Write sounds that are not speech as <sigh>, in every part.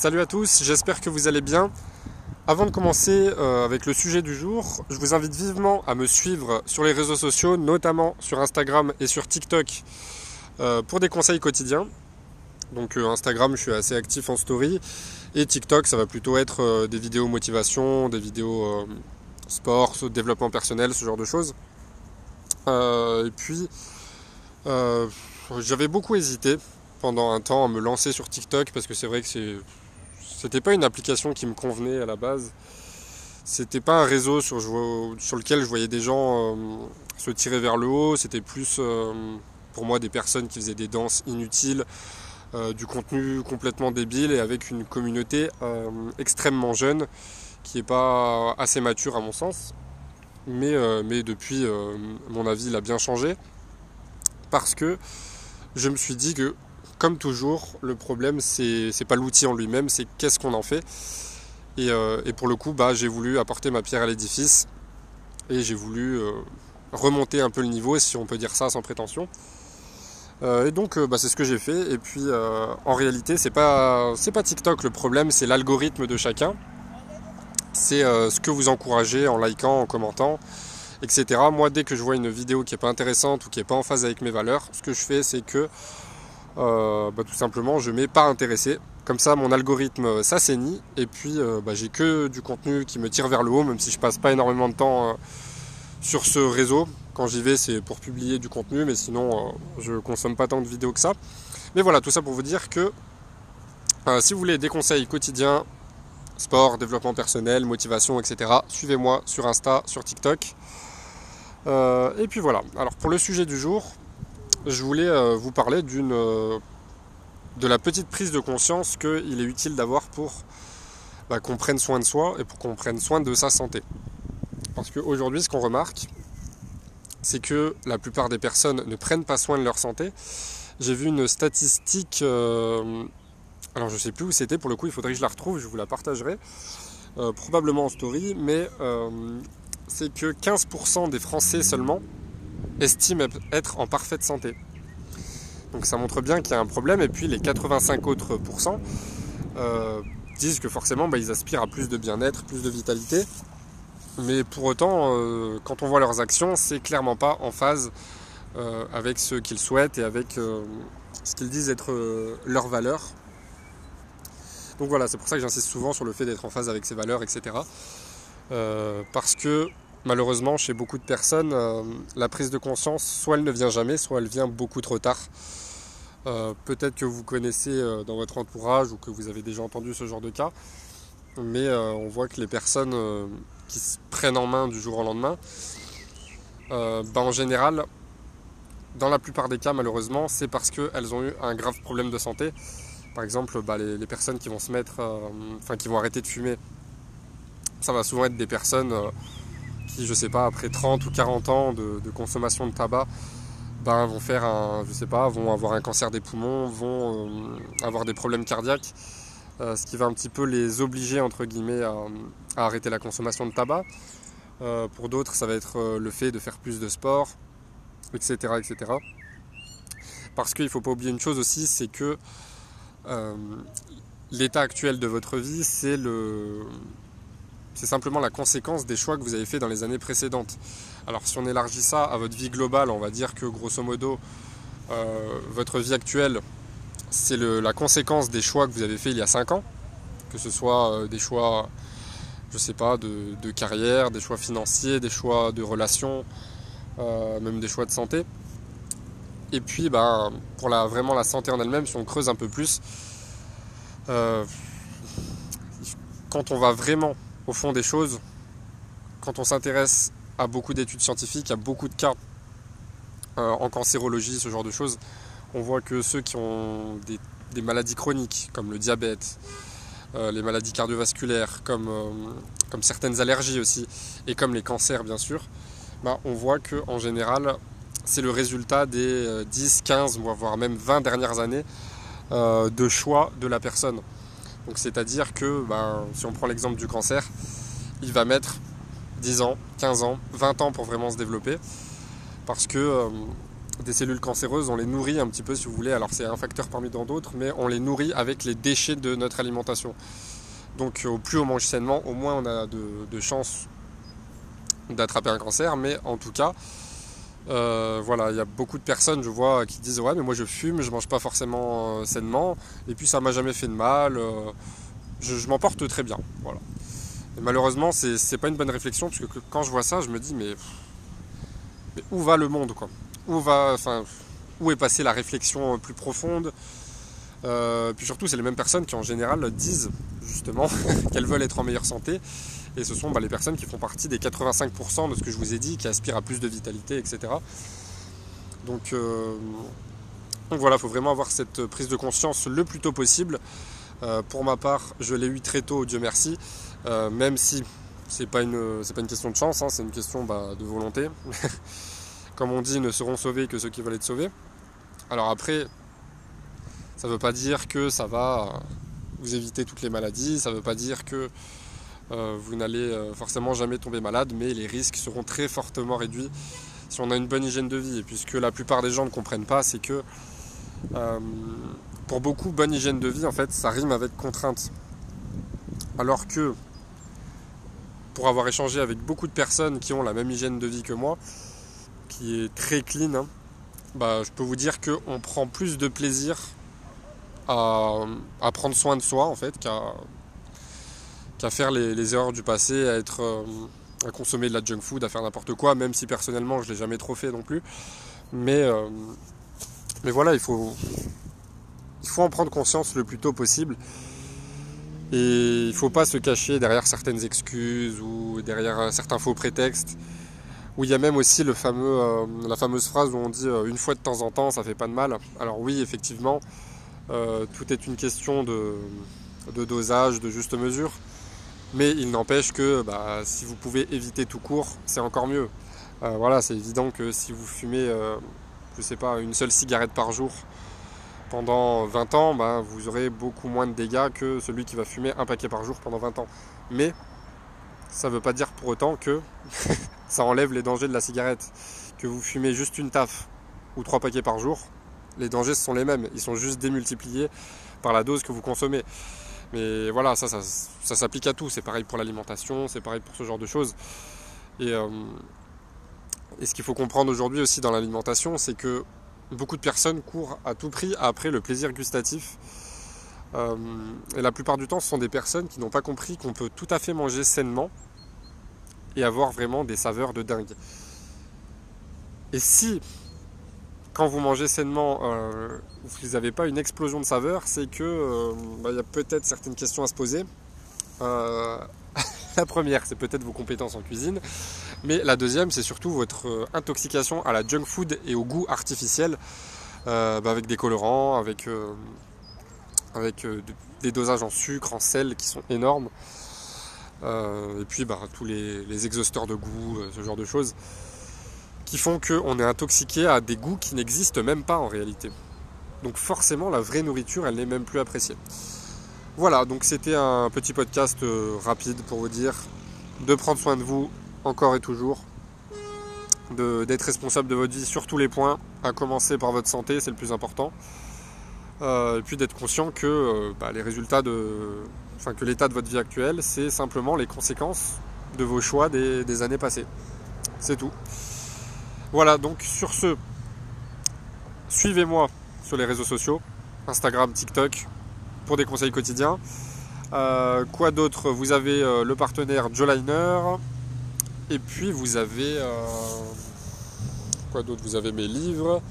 Salut à tous, j'espère que vous allez bien. Avant de commencer euh, avec le sujet du jour, je vous invite vivement à me suivre sur les réseaux sociaux, notamment sur Instagram et sur TikTok, euh, pour des conseils quotidiens. Donc euh, Instagram, je suis assez actif en story, et TikTok, ça va plutôt être des vidéos motivation, des vidéos sport, développement personnel, ce genre de choses. et puis, j'avais beaucoup hésité pendant un temps à me lancer sur TikTok parce que c'est vrai que c'est c'était pas une application qui me convenait à la base. C'était pas un réseau sur, lequel je voyais des gens euh, se tirer vers le haut. C'était plus euh, pour moi des personnes qui faisaient des danses inutiles, euh, du contenu complètement débile et avec une communauté extrêmement jeune qui n'est pas assez mature à mon sens. Mais, mais depuis, mon avis il a bien changé parce que je me suis dit que comme toujours, le problème, c'est pas l'outil en lui-même, c'est qu'est-ce qu'on en fait. Euh, et, pour le coup, bah, j'ai voulu apporter ma pierre à l'édifice et j'ai voulu euh, remonter un peu le niveau, si on peut dire ça sans prétention. Euh, et donc, bah, c'est ce que j'ai fait. Et puis, en réalité, c'est pas, pas TikTok le problème, c'est l'algorithme de chacun. C'est ce que vous encouragez en likant, en commentant, etc. Moi, dès que je vois une vidéo qui n'est pas intéressante ou qui n'est pas en phase avec mes valeurs, ce que je fais, c'est que euh, bah, tout simplement je mets pas intéressé. Comme ça mon algorithme s'assainit et puis euh, bah, j'ai que du contenu qui me tire vers le haut, même si je passe pas énormément de temps euh, sur ce réseau. Quand j'y vais c'est pour publier du contenu, mais sinon je consomme pas tant de vidéos que ça. Mais voilà, tout ça pour vous dire que si vous voulez des conseils quotidiens, sport, développement personnel, motivation, etc., suivez-moi sur Insta, sur TikTok. et puis voilà. Alors pour le sujet du jour, je voulais euh, vous parler d'une euh, de la petite prise de conscience qu'il est utile d'avoir pour bah, qu'on prenne soin de soi et pour qu'on prenne soin de sa santé. Parce qu'aujourd'hui, ce qu'on remarque, c'est que la plupart des personnes ne prennent pas soin de leur santé. J'ai vu une statistique, euh, alors je ne sais plus où c'était, pour le coup il faudrait que je la retrouve, je vous la partagerai, probablement en story, mais c'est que 15% des Français seulement estiment être en parfaite santé. Donc ça montre bien qu'il y a un problème. Et puis les 85 autres pourcents euh, disent que forcément bah, ils aspirent à plus de bien-être, plus de vitalité. Mais pour autant, euh, quand on voit leurs actions, c'est clairement pas en phase euh, avec ce qu'ils souhaitent et avec ce qu'ils disent être leurs valeurs. Donc voilà, c'est pour ça que j'insiste souvent sur le fait d'être en phase avec ses valeurs, etc. parce que malheureusement, chez beaucoup de personnes, euh, la prise de conscience, soit elle ne vient jamais, soit elle vient beaucoup trop tard. Euh, peut-être que vous connaissez euh, dans votre entourage ou que vous avez déjà entendu ce genre de cas, mais on voit que les personnes qui se prennent en main du jour au lendemain, bah, en général, dans la plupart des cas, malheureusement, c'est parce qu'elles ont eu un grave problème de santé. Par exemple, bah, les, les, personnes qui vont se mettre, enfin qui vont arrêter de fumer, ça va souvent être des personnes qui, je sais pas, après 30 ou 40 ans de, consommation de tabac, ben, vont faire un, je sais pas, vont avoir un cancer des poumons, vont euh, avoir des problèmes cardiaques, euh, ce qui va un petit peu les obliger entre guillemets à, arrêter la consommation de tabac. Euh, pour d'autres, ça va être le fait de faire plus de sport, etc., etc. Parce qu'il ne faut pas oublier une chose aussi, c'est que l'état actuel de votre vie, c'est le, c'est simplement la conséquence des choix que vous avez fait dans les années précédentes. Alors si on élargit ça à votre vie globale, on va dire que grosso modo, euh, votre vie actuelle, c'est la conséquence des choix que vous avez fait il y a 5 ans, que ce soit euh, des choix, je sais pas, de, carrière, des choix financiers, des choix de relations, euh, même des choix de santé. Et puis, ben, pour la, vraiment la santé en elle-même, si on creuse un peu plus, quand on va vraiment au fond des choses, quand on s'intéresse à beaucoup d'études scientifiques, à beaucoup de cas euh, en cancérologie, ce genre de choses, on voit que ceux qui ont des, maladies chroniques, comme le diabète, euh, les maladies cardiovasculaires, comme, euh, comme certaines allergies aussi, et comme les cancers bien sûr, bah, on voit que en général, c'est le résultat des 10, 15, voire même 20 dernières années de choix de la personne. Donc c'est-à-dire que ben, si on prend l'exemple du cancer, il va mettre 10 ans, 15 ans, 20 ans pour vraiment se développer. Parce que euh, des cellules cancéreuses, on les nourrit un petit peu si vous voulez. Alors c'est un facteur parmi tant d'autres, mais on les nourrit avec les déchets de notre alimentation. Donc au plus on mange sainement, au moins on a de, chances d'attraper un cancer. Mais en tout cas, euh, voilà, il y a beaucoup de personnes, je vois, qui disent ouais mais moi je fume, je mange pas forcément euh, sainement, et puis ça m'a jamais fait de mal, euh, je, m'en porte très bien. Voilà. Malheureusement, c'est pas une bonne réflexion, parce que quand je vois ça, je me dis mais, mais où va le monde quoi? Où va, où est passée la réflexion plus profonde? Puis surtout, c'est les mêmes personnes qui en général disent justement <laughs> qu'elles veulent être en meilleure santé. Et ce sont bah, les personnes qui font partie des 85% de ce que je vous ai dit, qui aspirent à plus de vitalité, etc. Donc, euh, donc voilà, il faut vraiment avoir cette prise de conscience le plus tôt possible. Euh, pour ma part, je l'ai eu très tôt, Dieu merci, même si c'est pas une pas une question de chance, hein, c'est une question bah, de volonté. <laughs> comme on dit, ne seront sauvés que ceux qui veulent être sauvés. Alors après, ça ne veut pas dire que ça va vous éviter toutes les maladies, ça ne veut pas dire que euh, vous n'allez euh, forcément jamais tomber malade, mais les risques seront très fortement réduits si on a une bonne hygiène de vie. Et puisque la plupart des gens ne comprennent pas, c'est que euh, pour beaucoup, bonne hygiène de vie, en fait, ça rime avec contrainte. Alors que pour avoir échangé avec beaucoup de personnes qui ont la même hygiène de vie que moi, qui est très clean, hein, bah, je peux vous dire qu'on prend plus de plaisir à, prendre soin de soi en fait qu'à faire les, erreurs du passé, à être euh, à consommer de la junk food, à faire n'importe quoi, même si personnellement je l'ai jamais trop fait non plus. Mais, euh, mais voilà, il faut, il faut en prendre conscience le plus tôt possible. Et il faut pas se cacher derrière certaines excuses ou derrière certains faux prétextes où il y a même aussi le fameux, euh, la fameuse phrase où on dit euh, une fois de temps en temps, ça fait pas de mal. Alors oui, effectivement, euh, tout est une question de, dosage, de juste mesure. Mais il n'empêche que bah, si vous pouvez éviter tout court, c'est encore mieux. voilà, c'est évident que si vous fumez, je sais pas, une seule cigarette par jour pendant 20 ans, bah, vous aurez beaucoup moins de dégâts que celui qui va fumer un paquet par jour pendant 20 ans. Mais ça ne veut pas dire pour autant que <laughs> ça enlève les dangers de la cigarette. Que vous fumez juste une taf ou trois paquets par jour, les dangers sont les mêmes. Ils sont juste démultipliés par la dose que vous consommez. Mais voilà, ça, s'applique à tout. C'est pareil pour l'alimentation, c'est pareil pour ce genre de choses. Et, euh, et ce qu'il faut comprendre aujourd'hui aussi dans l'alimentation, c'est que beaucoup de personnes courent à tout prix après le plaisir gustatif. Euh, et la plupart du temps, ce sont des personnes qui n'ont pas compris qu'on peut tout à fait manger sainement et avoir vraiment des saveurs de dingue. Et si, quand vous mangez sainement, euh, vous n'avez pas une explosion de saveurs, c'est que euh, bah, y a peut-être certaines questions à se poser. Euh, <laughs> la première, c'est peut-être vos compétences en cuisine, mais la deuxième, c'est surtout votre intoxication à la junk food et au goût artificiel, bah, avec des colorants, avec, avec des dosages en sucre, en sel qui sont énormes. Euh, et puis bah, tous les, exhausteurs de goût, euh, ce genre de choses, qui font qu'on est intoxiqué à des goûts qui n'existent même pas en réalité. Donc forcément, la vraie nourriture, elle n'est même plus appréciée. Voilà, donc c'était un petit podcast euh, rapide pour vous dire de prendre soin de vous encore et toujours, d'être responsable de votre vie sur tous les points, à commencer par votre santé, c'est le plus important. et puis d'être conscient que bah, les résultats de, enfin que l'état de votre vie actuelle, c'est simplement les conséquences de vos choix des, années passées. C'est tout. Voilà, donc sur ce, suivez-moi sur les réseaux sociaux, Instagram, TikTok, pour des conseils quotidiens. Euh, quoi d'autre? Vous avez euh, le partenaire Joliner. Et puis vous avez... Euh, quoi d'autre? Vous avez mes livres.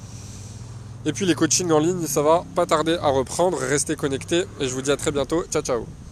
Et puis les coachings en ligne, ça va pas tarder à reprendre. Restez connectés et je vous dis à très bientôt. Ciao ciao